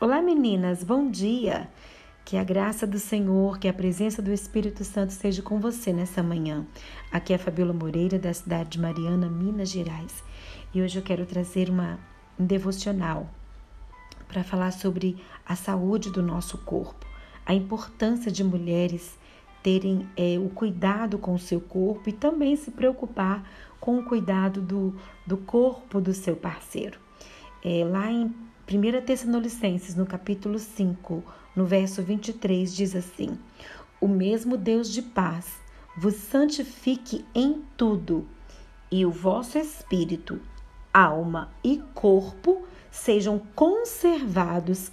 Olá meninas, bom dia! Que a graça do Senhor, que a presença do Espírito Santo esteja com você nessa manhã. Aqui é Fabiola Moreira, da cidade de Mariana, Minas Gerais. E hoje eu quero trazer uma, um devocional para falar sobre a saúde do nosso corpo, a importância de mulheres terem é, o cuidado com o seu corpo e também se preocupar com o cuidado do, do corpo do seu parceiro. É, lá em 1 Tessalonicenses, no capítulo 5, no verso 23, diz assim: O mesmo Deus de paz vos santifique em tudo, e o vosso espírito, alma e corpo sejam conservados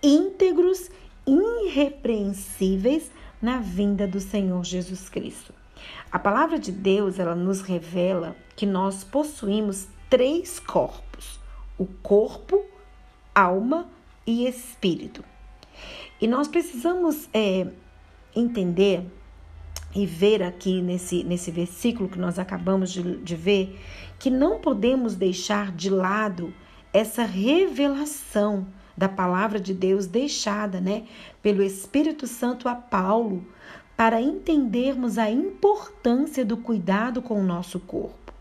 íntegros, irrepreensíveis na vinda do Senhor Jesus Cristo. A palavra de Deus, ela nos revela que nós possuímos três corpos: o corpo, alma e espírito. E nós precisamos é, entender e ver aqui nesse, nesse versículo que nós acabamos de, de ver que não podemos deixar de lado essa revelação da palavra de Deus deixada, né, pelo Espírito Santo a Paulo, para entendermos a importância do cuidado com o nosso corpo.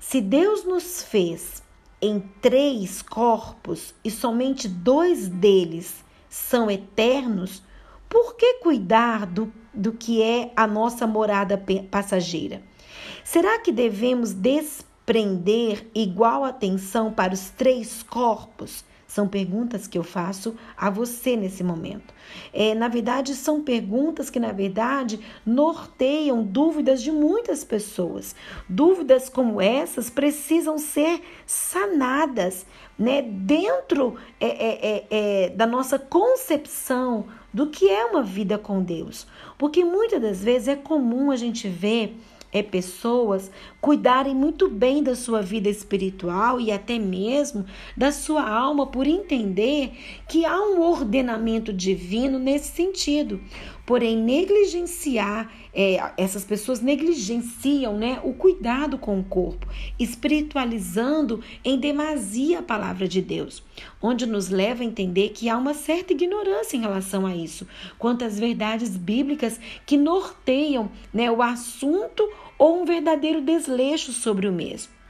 Se Deus nos fez em três corpos e somente dois deles são eternos, por que cuidar do, do que é a nossa morada passageira? Será que devemos desprender igual atenção para os três corpos? São perguntas que eu faço a você nesse momento. É, na verdade, são perguntas que, na verdade, norteiam dúvidas de muitas pessoas. Dúvidas como essas precisam ser sanadas né, dentro é, é, é, é da nossa concepção do que é uma vida com Deus. Porque muitas das vezes é comum a gente ver é pessoas cuidarem muito bem da sua vida espiritual e até mesmo da sua alma por entender que há um ordenamento divino nesse sentido. Porém, negligenciar, é, essas pessoas negligenciam né, o cuidado com o corpo, espiritualizando em demasia a palavra de Deus, onde nos leva a entender que há uma certa ignorância em relação a isso, quanto às verdades bíblicas que norteiam né, o assunto ou um verdadeiro desleixo sobre o mesmo.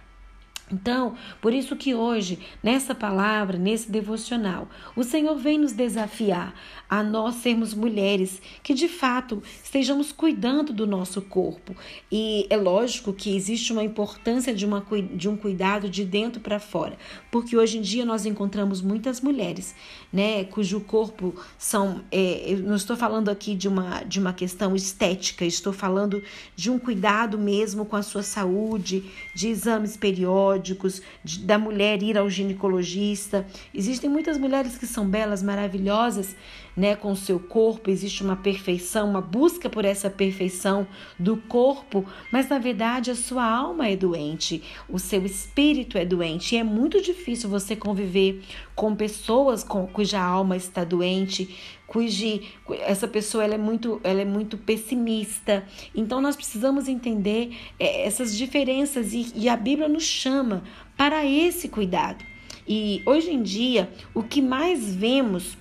Então, por isso que hoje, nessa palavra, nesse devocional, o Senhor vem nos desafiar a nós sermos mulheres que de fato estejamos cuidando do nosso corpo. E é lógico que existe uma importância de, uma, de um cuidado de dentro para fora, porque hoje em dia nós encontramos muitas mulheres, né, cujo corpo são. É, não estou falando aqui de uma, de uma questão estética, estou falando de um cuidado mesmo com a sua saúde, de exames periódicos periódicos, de, da mulher ir ao ginecologista. Existem muitas mulheres que são belas, maravilhosas, né, com o seu corpo, existe uma perfeição, uma busca por essa perfeição do corpo, mas na verdade a sua alma é doente, o seu espírito é doente e é muito difícil você conviver com pessoas com, cuja alma está doente, cuja essa pessoa ela é muito ela é muito pessimista. Então nós precisamos entender é, essas diferenças e, e a Bíblia nos chama para esse cuidado. E hoje em dia o que mais vemos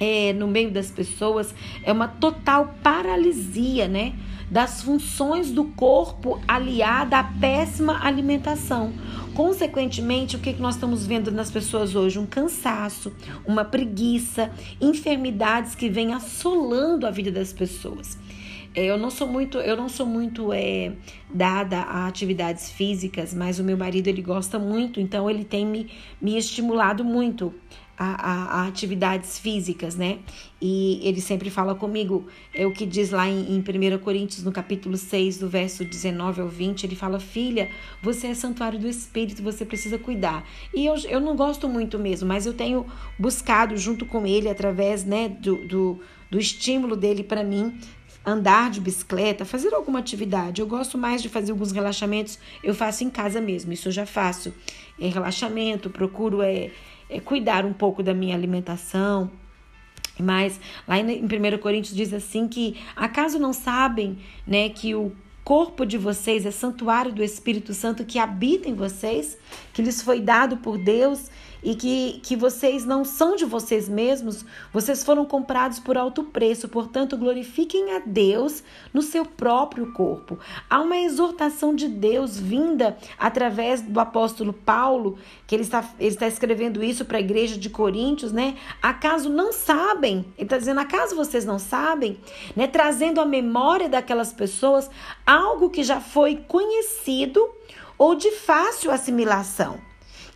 é, no meio das pessoas é uma total paralisia, né? Das funções do corpo aliada à péssima alimentação. Consequentemente, o que nós estamos vendo nas pessoas hoje? Um cansaço, uma preguiça, enfermidades que vêm assolando a vida das pessoas. É, eu não sou muito, eu não sou muito é, dada a atividades físicas, mas o meu marido ele gosta muito, então ele tem me, me estimulado muito a, a, a, atividades físicas, né? E ele sempre fala comigo, é o que diz lá em, em 1 Coríntios, no capítulo 6, do verso 19 ao 20, ele fala: Filha, você é santuário do Espírito, você precisa cuidar. E eu, eu não gosto muito mesmo, mas eu tenho buscado junto com ele, através né, do, do, do estímulo dele para mim, andar de bicicleta, fazer alguma atividade. Eu gosto mais de fazer alguns relaxamentos, eu faço em casa mesmo, isso eu já faço. É relaxamento, procuro é cuidar um pouco da minha alimentação. Mas lá em 1 Coríntios diz assim que acaso não sabem, né, que o corpo de vocês é santuário do Espírito Santo que habita em vocês, que lhes foi dado por Deus e que, que vocês não são de vocês mesmos, vocês foram comprados por alto preço, portanto, glorifiquem a Deus no seu próprio corpo. Há uma exortação de Deus vinda através do apóstolo Paulo, que ele está, ele está escrevendo isso para a igreja de Coríntios, né? Acaso não sabem? Ele está dizendo, acaso vocês não sabem? Né? Trazendo à memória daquelas pessoas algo que já foi conhecido ou de fácil assimilação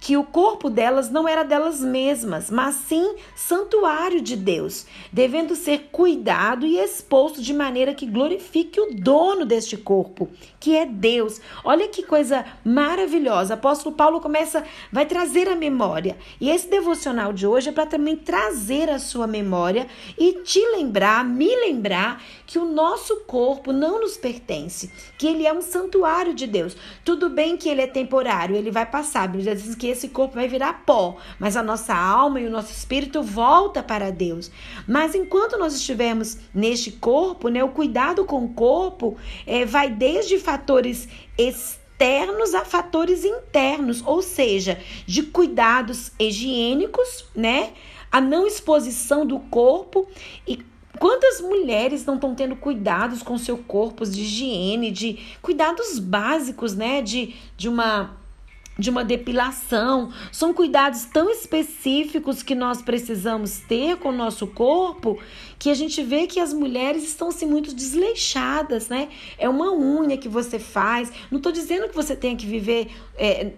que o corpo delas não era delas mesmas, mas sim santuário de Deus, devendo ser cuidado e exposto de maneira que glorifique o dono deste corpo, que é Deus. Olha que coisa maravilhosa. Apóstolo Paulo começa, vai trazer a memória. E esse devocional de hoje é para também trazer a sua memória e te lembrar, me lembrar que o nosso corpo não nos pertence, que ele é um santuário de Deus. Tudo bem que ele é temporário, ele vai passar. A Bíblia diz que esse corpo vai virar pó, mas a nossa alma e o nosso espírito volta para Deus. Mas enquanto nós estivermos neste corpo, né, o cuidado com o corpo é, vai desde fatores externos a fatores internos, ou seja, de cuidados higiênicos, né? A não exposição do corpo e Quantas mulheres não estão tendo cuidados com seu corpo, de higiene, de cuidados básicos, né? De, de uma de uma depilação. São cuidados tão específicos que nós precisamos ter com o nosso corpo que a gente vê que as mulheres estão se assim, muito desleixadas, né? É uma unha que você faz. Não estou dizendo que você tenha que viver é,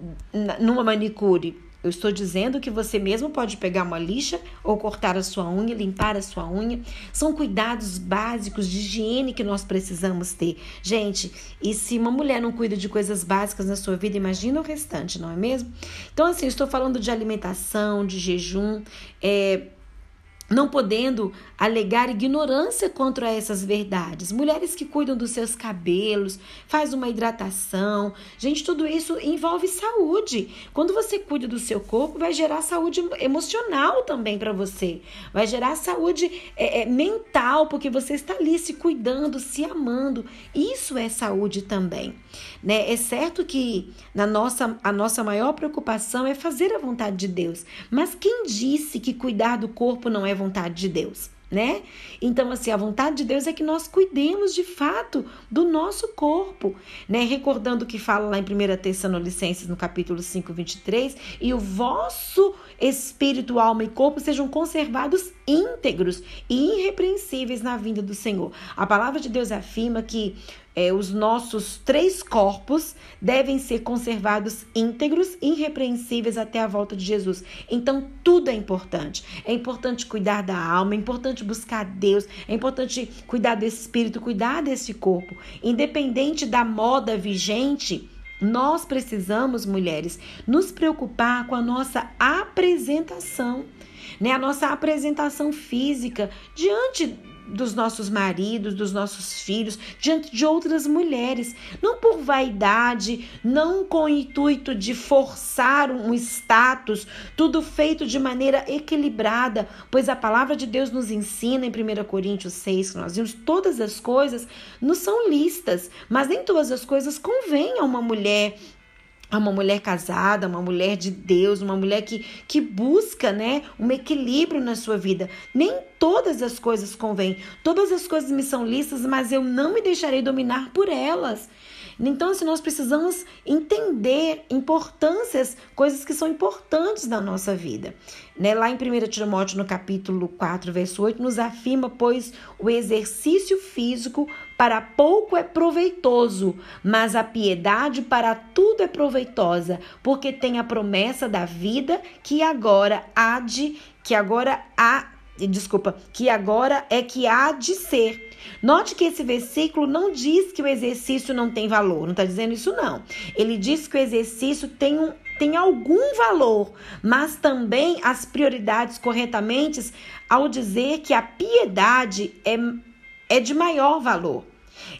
numa manicure. Eu estou dizendo que você mesmo pode pegar uma lixa ou cortar a sua unha, limpar a sua unha. São cuidados básicos de higiene que nós precisamos ter. Gente, e se uma mulher não cuida de coisas básicas na sua vida, imagina o restante, não é mesmo? Então, assim, estou falando de alimentação, de jejum, é, não podendo alegar ignorância contra essas verdades. Mulheres que cuidam dos seus cabelos, faz uma hidratação. Gente, tudo isso envolve saúde. Quando você cuida do seu corpo, vai gerar saúde emocional também para você. Vai gerar saúde é, é, mental, porque você está ali se cuidando, se amando. Isso é saúde também. Né? É certo que na nossa, a nossa maior preocupação é fazer a vontade de Deus. Mas quem disse que cuidar do corpo não é vontade de Deus? né? Então, assim, a vontade de Deus é que nós cuidemos de fato do nosso corpo, né? Recordando que fala lá em 1 Tessalonicenses, no capítulo 5, 23, e o vosso espírito, alma e corpo sejam conservados íntegros e irrepreensíveis na vinda do Senhor. A palavra de Deus afirma que é, os nossos três corpos devem ser conservados íntegros, irrepreensíveis até a volta de Jesus. Então, tudo é importante. É importante cuidar da alma, é importante buscar Deus, é importante cuidar do espírito, cuidar desse corpo. Independente da moda vigente, nós precisamos, mulheres, nos preocupar com a nossa apresentação, né? A nossa apresentação física diante dos nossos maridos, dos nossos filhos, diante de outras mulheres, não por vaidade, não com o intuito de forçar um status, tudo feito de maneira equilibrada, pois a palavra de Deus nos ensina em 1 Coríntios 6, que nós vimos, todas as coisas não são listas, mas nem todas as coisas convêm a uma mulher a uma mulher casada, uma mulher de Deus, uma mulher que, que busca né, um equilíbrio na sua vida. Nem todas as coisas convêm, todas as coisas me são listas, mas eu não me deixarei dominar por elas. Então, assim, nós precisamos entender importâncias, coisas que são importantes na nossa vida. Né? Lá em 1 Timóteo, no capítulo 4, verso 8, nos afirma, pois o exercício físico para pouco é proveitoso, mas a piedade para tudo é proveitosa, porque tem a promessa da vida que agora há de, que agora há desculpa, que agora é que há de ser. Note que esse versículo não diz que o exercício não tem valor, não está dizendo isso não. Ele diz que o exercício tem, um, tem algum valor, mas também as prioridades corretamente ao dizer que a piedade é, é de maior valor.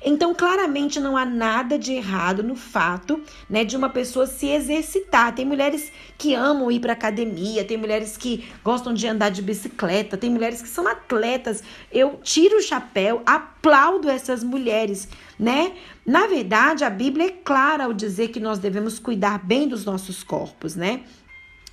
Então, claramente não há nada de errado no fato, né, de uma pessoa se exercitar. Tem mulheres que amam ir para academia, tem mulheres que gostam de andar de bicicleta, tem mulheres que são atletas. Eu tiro o chapéu, aplaudo essas mulheres, né? Na verdade, a Bíblia é clara ao dizer que nós devemos cuidar bem dos nossos corpos, né?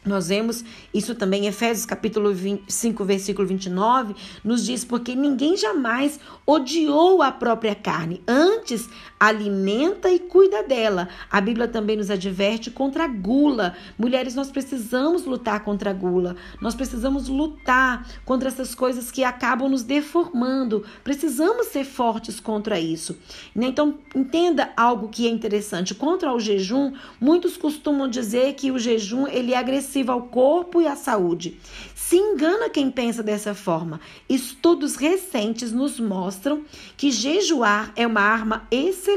Nós vemos isso também em Efésios capítulo 5, versículo 29, nos diz porque ninguém jamais odiou a própria carne, antes alimenta e cuida dela. A Bíblia também nos adverte contra a gula. Mulheres, nós precisamos lutar contra a gula. Nós precisamos lutar contra essas coisas que acabam nos deformando. Precisamos ser fortes contra isso. Né? Então, entenda algo que é interessante. Contra o jejum, muitos costumam dizer que o jejum ele é agressivo ao corpo e à saúde. Se engana quem pensa dessa forma. Estudos recentes nos mostram que jejuar é uma arma excelente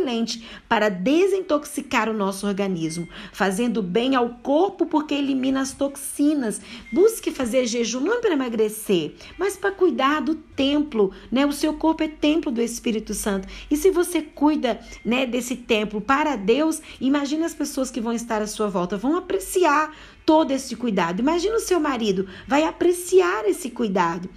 para desintoxicar o nosso organismo, fazendo bem ao corpo porque elimina as toxinas. Busque fazer jejum não é para emagrecer, mas para cuidar do templo, né? O seu corpo é templo do Espírito Santo. E se você cuida, né, desse templo para Deus, imagine as pessoas que vão estar à sua volta, vão apreciar todo esse cuidado. Imagina o seu marido vai apreciar esse cuidado.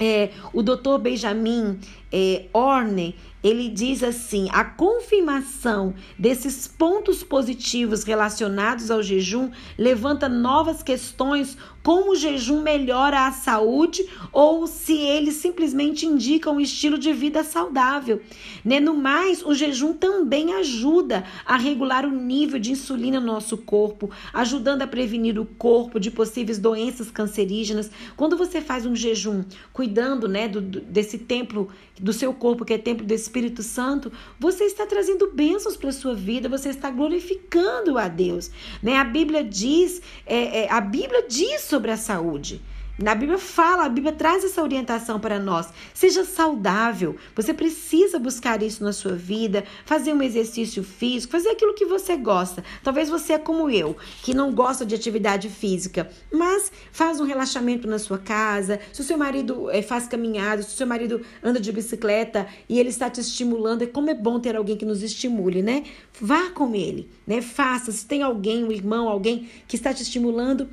É, o doutor Benjamin é, Orne, ele diz assim: a confirmação desses pontos positivos relacionados ao jejum levanta novas questões como o jejum melhora a saúde ou se ele simplesmente indica um estilo de vida saudável. Né? No mais, o jejum também ajuda a regular o nível de insulina no nosso corpo, ajudando a prevenir o corpo de possíveis doenças cancerígenas. Quando você faz um jejum, cuidando né, do, desse templo do seu corpo, que é templo do Espírito Santo, você está trazendo bênçãos para a sua vida, você está glorificando a Deus. Né? A Bíblia diz, é, é, a Bíblia diz sobre a saúde. Na Bíblia fala, a Bíblia traz essa orientação para nós. Seja saudável. Você precisa buscar isso na sua vida, fazer um exercício físico, fazer aquilo que você gosta. Talvez você é como eu, que não gosta de atividade física, mas faz um relaxamento na sua casa. Se o seu marido é, faz caminhada, se o seu marido anda de bicicleta e ele está te estimulando, é como é bom ter alguém que nos estimule, né? Vá com ele, né? Faça. Se tem alguém, um irmão, alguém que está te estimulando,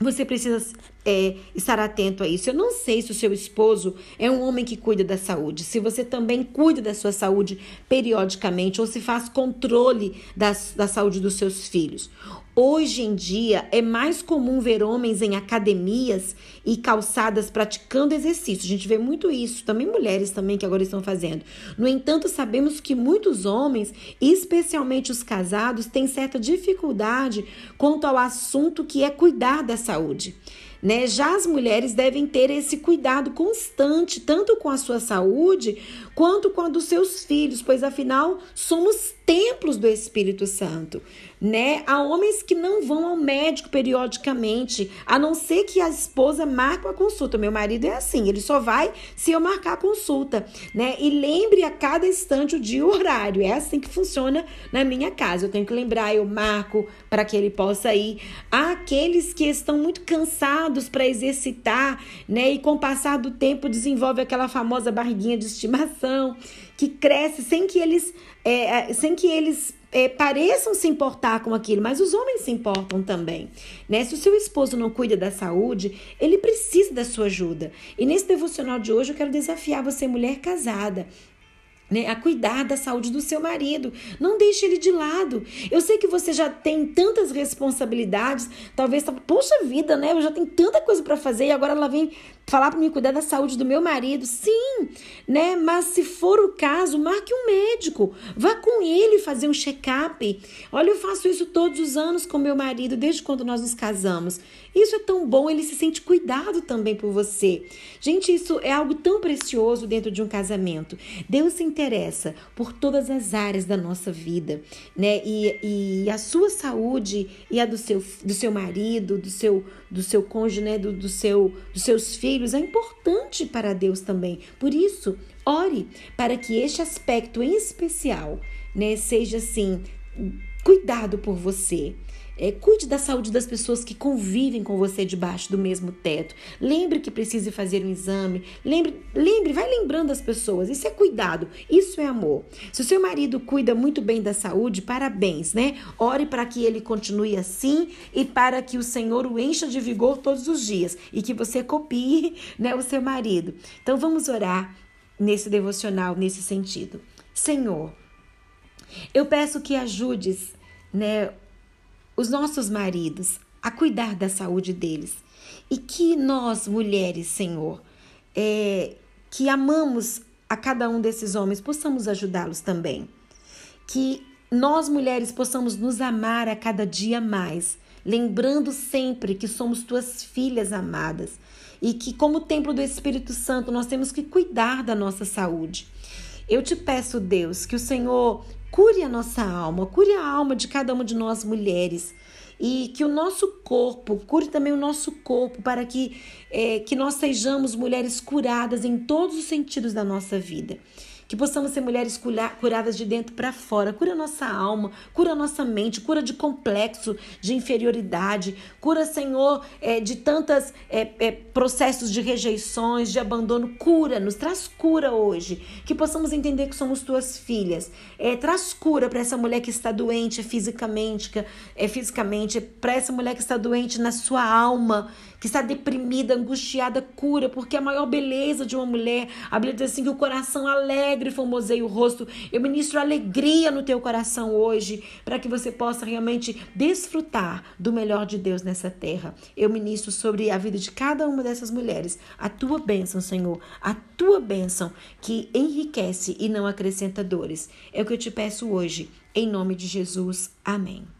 você precisa é, estar atento a isso. Eu não sei se o seu esposo é um homem que cuida da saúde, se você também cuida da sua saúde periodicamente ou se faz controle da, da saúde dos seus filhos. Hoje em dia é mais comum ver homens em academias e calçadas praticando exercício. A gente vê muito isso, também mulheres também que agora estão fazendo. No entanto, sabemos que muitos homens, especialmente os casados, têm certa dificuldade quanto ao assunto que é cuidar da saúde. Né? Já as mulheres devem ter esse cuidado constante, tanto com a sua saúde quanto com a dos seus filhos, pois afinal somos templos do Espírito Santo né? Há homens que não vão ao médico periodicamente, a não ser que a esposa marque uma consulta. Meu marido é assim, ele só vai se eu marcar a consulta, né? E lembre a cada instante o dia e o horário. É assim que funciona na minha casa. Eu tenho que lembrar, eu marco para que ele possa ir. Há aqueles que estão muito cansados para exercitar, né? E com o passar do tempo desenvolve aquela famosa barriguinha de estimação que cresce sem que eles, é, é sem que eles é, pareçam se importar com aquilo, mas os homens se importam também. Né? Se o seu esposo não cuida da saúde, ele precisa da sua ajuda. E nesse devocional de hoje eu quero desafiar você, mulher casada, né, a cuidar da saúde do seu marido. Não deixe ele de lado. Eu sei que você já tem tantas responsabilidades, talvez, poxa vida, né? Eu já tenho tanta coisa para fazer e agora ela vem falar para mim cuidar da saúde do meu marido. Sim, né? Mas se for o caso, marque um médico. Vá com ele fazer um check-up. Olha, eu faço isso todos os anos com meu marido, desde quando nós nos casamos. Isso é tão bom, ele se sente cuidado também por você. Gente, isso é algo tão precioso dentro de um casamento. Deus se interessa por todas as áreas da nossa vida, né? E, e a sua saúde e a do seu, do seu marido, do seu, do seu cônjuge, né? Do, do seu, dos seus filhos é importante para Deus também. Por isso, ore para que este aspecto em especial, né, seja assim, cuidado por você. É, cuide da saúde das pessoas que convivem com você debaixo do mesmo teto. Lembre que precisa fazer um exame. Lembre, lembre, vai lembrando as pessoas. Isso é cuidado, isso é amor. Se o seu marido cuida muito bem da saúde, parabéns, né? Ore para que ele continue assim e para que o Senhor o encha de vigor todos os dias e que você copie, né, o seu marido. Então vamos orar nesse devocional nesse sentido. Senhor, eu peço que ajudes, né, os nossos maridos a cuidar da saúde deles. E que nós, mulheres, Senhor, é, que amamos a cada um desses homens, possamos ajudá-los também. Que nós, mulheres, possamos nos amar a cada dia mais, lembrando sempre que somos tuas filhas amadas e que, como templo do Espírito Santo, nós temos que cuidar da nossa saúde. Eu te peço, Deus, que o Senhor cure a nossa alma, cure a alma de cada uma de nós mulheres e que o nosso corpo, cure também o nosso corpo, para que, é, que nós sejamos mulheres curadas em todos os sentidos da nossa vida. Que possamos ser mulheres curadas de dentro para fora. Cura nossa alma, cura nossa mente, cura de complexo, de inferioridade. Cura, Senhor, é, de tantos é, é, processos de rejeições, de abandono. Cura, nos traz cura hoje. Que possamos entender que somos tuas filhas. É, traz cura para essa mulher que está doente fisicamente, é, fisicamente para essa mulher que está doente na sua alma que está deprimida, angustiada, cura, porque a maior beleza de uma mulher, a Bíblia diz assim que o coração alegre formoseia o rosto. Eu ministro alegria no teu coração hoje, para que você possa realmente desfrutar do melhor de Deus nessa terra. Eu ministro sobre a vida de cada uma dessas mulheres a tua bênção, Senhor, a tua bênção que enriquece e não acrescenta dores. É o que eu te peço hoje, em nome de Jesus. Amém.